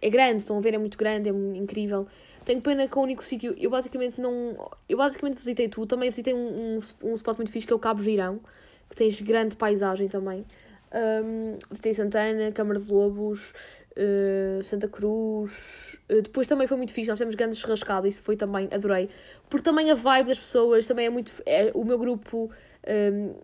é grande, estão a ver, é muito grande, é incrível. Tenho pena que o único sítio, eu basicamente não. Eu basicamente visitei tudo, também visitei um, um, um spot muito fixe que é o Cabo Girão, que tens grande paisagem também. Um, visitei Santana, Câmara de Lobos, eh, Santa Cruz. Eh, depois também foi muito fixe, nós temos grandes churrascada, isso foi também, adorei. Porque também a vibe das pessoas também é muito. É, o meu grupo um,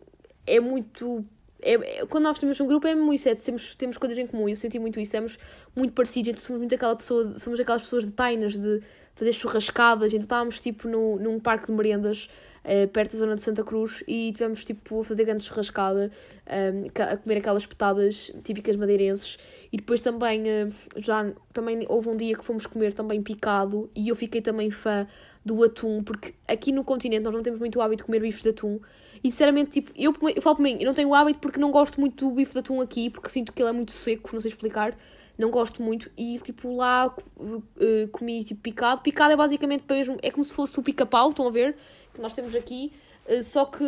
é muito. É, é- quando nós temos um grupo é muito certo, temos, temos coisas em comum, eu senti muito isso, temos muito parecidos, então somos muito aquela pessoa, somos aquelas pessoas de tainas, de fazer churrascadas, então estávamos tipo no, num parque de merendas eh, perto da zona de Santa Cruz e tivemos tipo a fazer grande churrascada, ca- a comer aquelas petadas típicas madeirenses e depois também eh, já também houve um dia que fomos comer também picado e eu fiquei também fã do atum, porque aqui no continente nós não temos muito hábito de comer bifes de atum e sinceramente, tipo, eu, eu falo por mim, eu não tenho o hábito porque não gosto muito do bife de atum aqui, porque sinto que ele é muito seco, não sei explicar, não gosto muito. E tipo, lá eh, comi tipo picado. Picado é basicamente mesmo, é como se fosse o pica-pau, estão a ver? Que nós temos aqui, eh, só que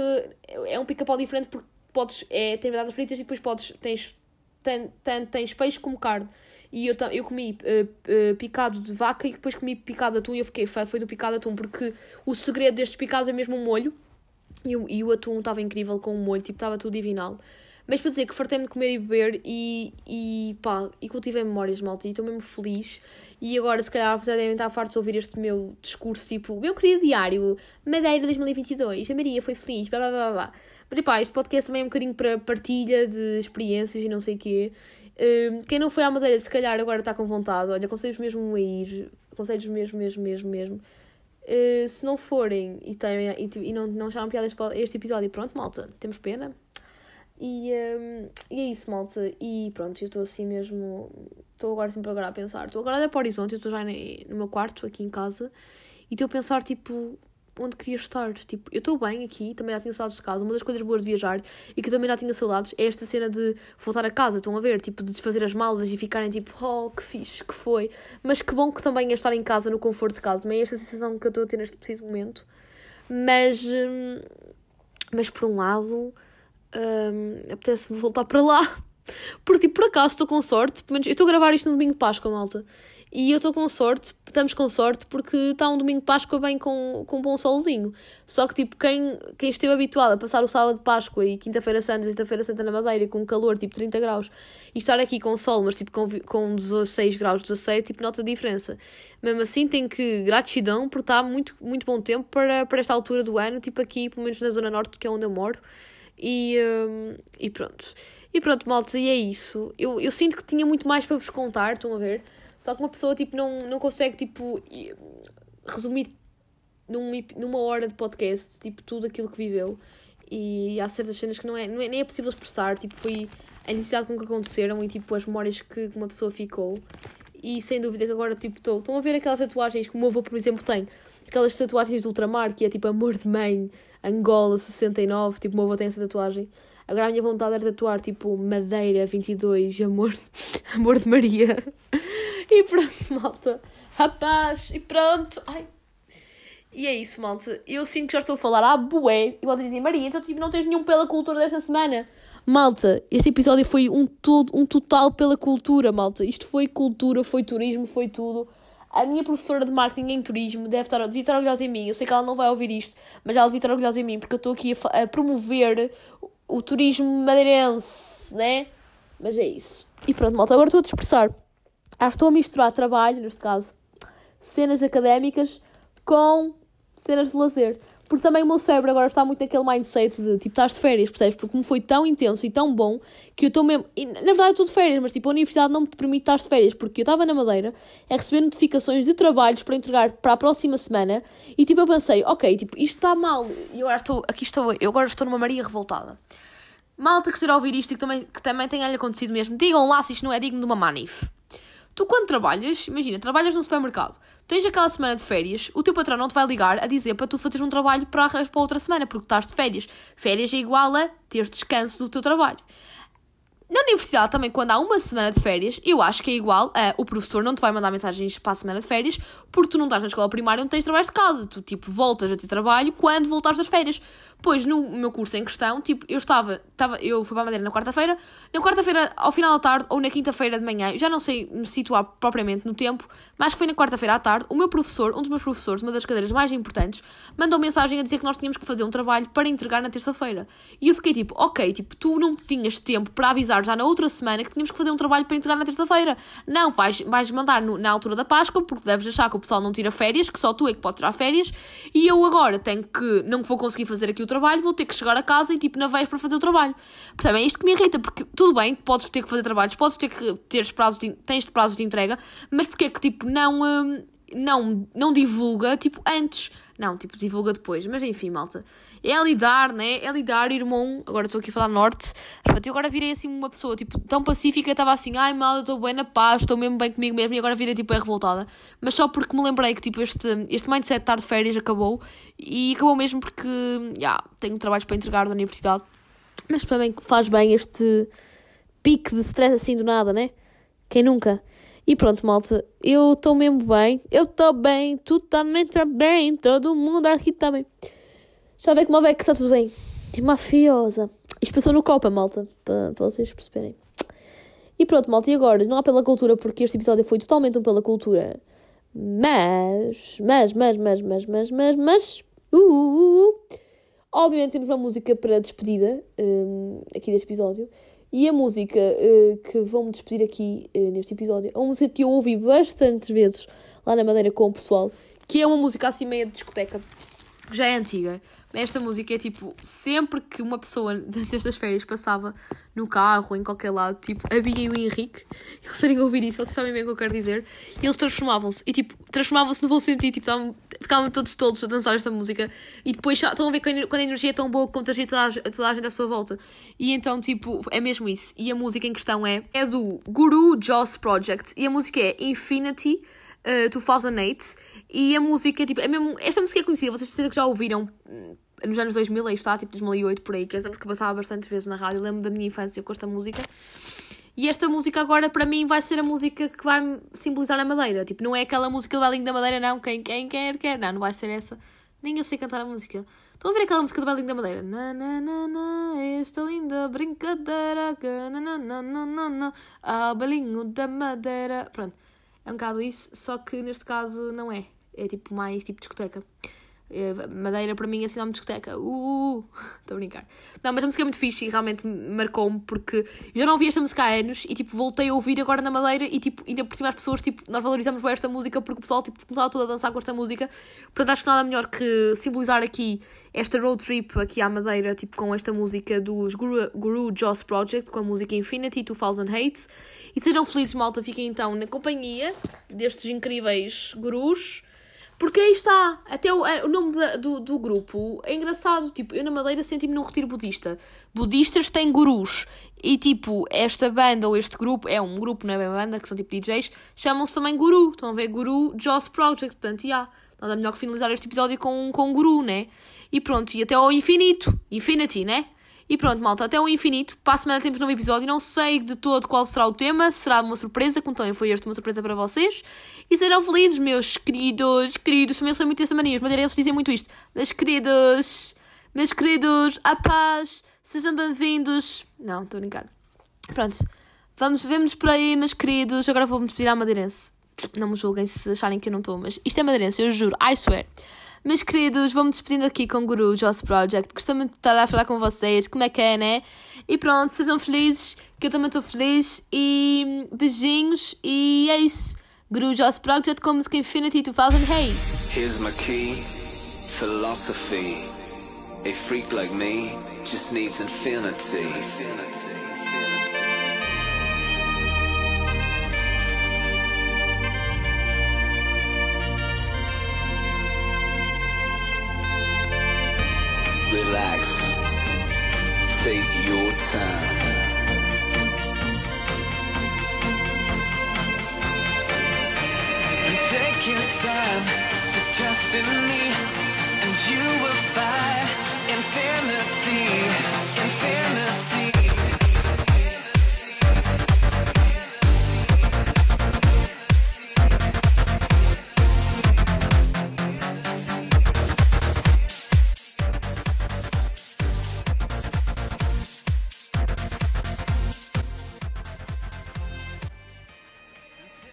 é um pica-pau diferente porque podes, é, tem batatas fritas e depois podes, tens, tan- tan- tens peixe como carne. E eu, eu comi eh, eh, picado de vaca e depois comi picado de atum e eu fiquei fã, foi do picado de atum, porque o segredo destes picados é mesmo o molho. E o, e o atum estava incrível com o molho, tipo, estava tudo divinal. Mas para dizer que fartei-me de comer e beber e, e pá, e cultivei memórias, malta, e estou mesmo feliz. E agora, se calhar, vocês devem estar fartos de ouvir este meu discurso, tipo, meu querido diário, Madeira 2022, a Maria foi feliz, blá blá blá blá. Mas pá, este podcast também é um bocadinho para partilha de experiências e não sei o quê. Hum, quem não foi à Madeira, se calhar agora está com vontade, olha, aconselho-vos mesmo a ir, aconselho-vos mesmo, mesmo, mesmo, mesmo. Uh, se não forem e, têm, e, e não, não acharam piada este, episódio, pronto, malta, temos pena. E, um, e é isso, malta. E pronto, eu estou assim mesmo. Estou agora sempre agora a pensar. Estou agora a olhar para o horizonte, eu estou já no meu quarto, aqui em casa, e estou a pensar, tipo, onde queria estar. Tipo, eu estou bem aqui, também já tinha saudades de casa. Uma das coisas boas de viajar e que também já tinha saudades é esta cena de voltar a casa. Estão a ver? Tipo, de desfazer as malas e ficarem tipo, oh, que fixe, que foi. Mas que bom que também é estar em casa, no conforto de casa. Também é esta sensação que eu estou a ter neste preciso momento. Mas, hum, mas por um lado, hum, apetece-me voltar para lá. Porque, tipo, por acaso estou com sorte. Pelo menos eu estou a gravar isto no domingo de Páscoa, malta. E eu estou com sorte, estamos com sorte, porque está um domingo de Páscoa bem com, com um bom solzinho. Só que, tipo, quem, quem esteve habituado a passar o sábado de Páscoa e quinta-feira santa, sexta-feira santa na Madeira, com calor, tipo 30 graus, e estar aqui com sol, mas tipo com, com 16 graus, 17, tipo, nota a diferença. Mesmo assim, tenho que gratidão por estar muito, muito bom tempo para, para esta altura do ano, tipo aqui, pelo menos na Zona Norte, que é onde eu moro. E, hum, e pronto. E pronto, malta, e é isso. Eu, eu sinto que tinha muito mais para vos contar, estão a ver? Só que uma pessoa, tipo, não, não consegue, tipo, resumir num, numa hora de podcast, tipo, tudo aquilo que viveu. E há certas cenas que não é, não é nem é possível expressar, tipo, foi a necessidade com que aconteceram e, tipo, as memórias que uma pessoa ficou. E sem dúvida que agora, tipo, estou. Estão a ver aquelas tatuagens que o meu avô, por exemplo, tem? Aquelas tatuagens de ultramar, que é tipo amor de mãe, Angola 69, tipo, o meu avô tem essa tatuagem. Agora a minha vontade era tatuar, tipo, Madeira 22, amor, amor de Maria. E pronto, malta. Rapaz, e pronto. Ai. E é isso, malta. Eu sinto que já estou a falar à bué. E volto a dizer, Maria, então tipo, não tens nenhum pela cultura desta semana. Malta, este episódio foi um, todo, um total pela cultura, malta. Isto foi cultura, foi turismo, foi tudo. A minha professora de marketing em turismo deve estar, devia estar orgulhosa em mim. Eu sei que ela não vai ouvir isto, mas ela devia estar orgulhosa em mim porque eu estou aqui a, a promover o, o turismo madeirense, né? Mas é isso. E pronto, malta, agora estou a dispersar. Ah, estou a misturar trabalho, neste caso, cenas académicas com cenas de lazer. Porque também o meu cérebro agora está muito naquele mindset de tipo, estás de férias, percebes? Porque como foi tão intenso e tão bom que eu estou mesmo. E, na verdade, estou de férias, mas tipo, a universidade não me permite estar de férias porque eu estava na Madeira a receber notificações de trabalhos para entregar para a próxima semana e tipo, eu pensei, ok, tipo, isto está mal. E agora estou, aqui estou, eu agora estou numa Maria revoltada. Malta que esteja a ouvir isto e que também, que também tenha acontecido mesmo, digam lá se isto não é digno de uma manif. Tu, quando trabalhas, imagina, trabalhas no supermercado, tens aquela semana de férias, o teu patrão não te vai ligar a dizer para tu fazeres um trabalho para, para outra semana, porque estás de férias. Férias é igual a teres descanso do teu trabalho. Na universidade também, quando há uma semana de férias, eu acho que é igual a o professor não te vai mandar mensagens para a semana de férias porque tu não estás na escola primária, não tens trabalho de casa. Tu, tipo, voltas a ter trabalho quando voltares das férias. Pois, no meu curso em questão, tipo, eu estava, estava eu fui para a Madeira na quarta-feira, na quarta-feira, ao final da tarde, ou na quinta-feira de manhã, já não sei me situar propriamente no tempo, mas foi na quarta-feira à tarde, o meu professor, um dos meus professores, uma das cadeiras mais importantes, mandou mensagem a dizer que nós tínhamos que fazer um trabalho para entregar na terça-feira. E eu fiquei tipo, ok, tipo, tu não tinhas tempo para avisar já na outra semana que tínhamos que fazer um trabalho para entregar na terça-feira. Não, vais, vais mandar no- na altura da Páscoa, porque deves achar que o pessoal não tira férias, que só tu é que pode tirar férias, e eu agora tenho que, não vou conseguir fazer aqui o trabalho, vou ter que chegar a casa e tipo, na vez para fazer o trabalho. Portanto, é isto que me irrita, porque tudo bem, podes ter que fazer trabalhos, podes ter que ter prazos de, tens prazos de entrega, mas porque é que tipo, não, hum, não, não divulga, tipo, antes. Não, tipo, divulga depois. Mas enfim, malta. É lidar, né? É lidar, irmão. Agora estou aqui a falar norte. Mas eu agora virei assim uma pessoa, tipo, tão pacífica. Estava assim, ai, mal, estou bem na paz, estou mesmo bem comigo mesmo. E agora virei, tipo, é revoltada. Mas só porque me lembrei que, tipo, este, este mindset de estar de férias acabou. E acabou mesmo porque, já, tenho trabalhos para entregar da universidade. Mas também faz bem este pique de stress assim do nada, né? Quem nunca? E pronto, malta, eu estou mesmo bem. Eu estou bem, tu também está bem, todo mundo aqui está bem. Já vê como é que está tudo bem. Mafiosa. Isto passou no Copa, malta, para vocês perceberem. E pronto, malta, e agora? Não há pela cultura, porque este episódio foi totalmente um pela cultura. Mas, mas, mas, mas, mas, mas, mas, mas, uh, uh, uh, obviamente temos uma música para despedida hum, aqui deste episódio. E a música eh, que vou-me despedir aqui eh, neste episódio é uma música que eu ouvi bastantes vezes lá na Madeira com o pessoal, que é uma música assim meio de discoteca, já é antiga. Esta música é tipo, sempre que uma pessoa destas férias passava no carro, em qualquer lado, tipo, a Bia e o Henrique, eles forem ouvir isso, vocês sabem bem o que eu quero dizer, e eles transformavam-se, e tipo, transformavam-se no bom sentido, tipo, estavam, ficavam todos todos a dançar esta música, e depois estão a ver quando a energia é tão boa que contagia toda a, toda a gente à sua volta. E então, tipo, é mesmo isso. E a música em questão é, é do Guru Joss Project, e a música é Infinity, uh, 2008 e a música, tipo, é mesmo, esta música é conhecida, vocês certeza que já ouviram hum, nos anos 2000, aí está, tipo 2008 por aí, que esta música passava bastante vezes na rádio, lembro da minha infância com esta música. E esta música agora para mim vai ser a música que vai simbolizar a Madeira, tipo, não é aquela música do Belinho da Madeira, não, quem, quem quer, quer, não, não vai ser essa. Nem eu sei cantar a música. Estão a ver aquela música do Belinho da Madeira? Na, na, na, na, esta linda brincadeira, que na, na, na, na, na, na, ah, Belinho da Madeira. Pronto, é um bocado isso, só que neste caso não é. É tipo mais tipo discoteca. É, Madeira para mim é sinónimo de discoteca. Uh, estou a brincar. Não, mas a música é muito fixe e realmente me marcou-me porque eu já não ouvi esta música há anos e tipo voltei a ouvir agora na Madeira e tipo ainda por cima as pessoas, tipo, nós valorizamos bem esta música porque o pessoal tipo, começava todo a dançar com esta música. Portanto, acho que nada melhor que simbolizar aqui esta road trip aqui à Madeira, tipo com esta música dos Guru, Guru Joss Project, com a música Infinity 2008. E sejam felizes, malta, fiquem então na companhia destes incríveis gurus. Porque aí está, até o, o nome da- do, do grupo é engraçado. Tipo, eu na Madeira senti-me num retiro budista. Budistas têm gurus. E tipo, esta banda ou este grupo, é um grupo, não é uma banda, que são tipo DJs, chamam-se também Guru. Estão a ver? Guru Joss Project. Portanto, já. Nada melhor que finalizar este episódio com, com um guru, né? E pronto, e até ao infinito. Infinity, né? E pronto, malta, até ao infinito. Para a semana temos novo episódio. Não sei de todo qual será o tema. Será uma surpresa, como também foi este uma surpresa para vocês. E sejam felizes, meus queridos, queridos. Também sei muito esta mania. Os madeirenses dizem muito isto. Meus queridos, meus queridos, a paz, sejam bem-vindos. Não, estou a brincar. Pronto, vamos, vemos por aí, meus queridos. Agora vou-me despedir à madeirense. Não me julguem se acharem que eu não estou, mas isto é madeirense, eu juro, I swear. Meus queridos, vou-me despedindo aqui com o Guru Joss Project. Gostei muito de estar a falar com vocês. Como é que é, né? E pronto, sejam felizes, que eu também estou feliz. E beijinhos, e é isso. Guru Joss Project com música Infinity 2008. Here's my key, philosophy. A freak like me just needs infinity. relax, take your time. Take your time to trust in me, and you will find infinity.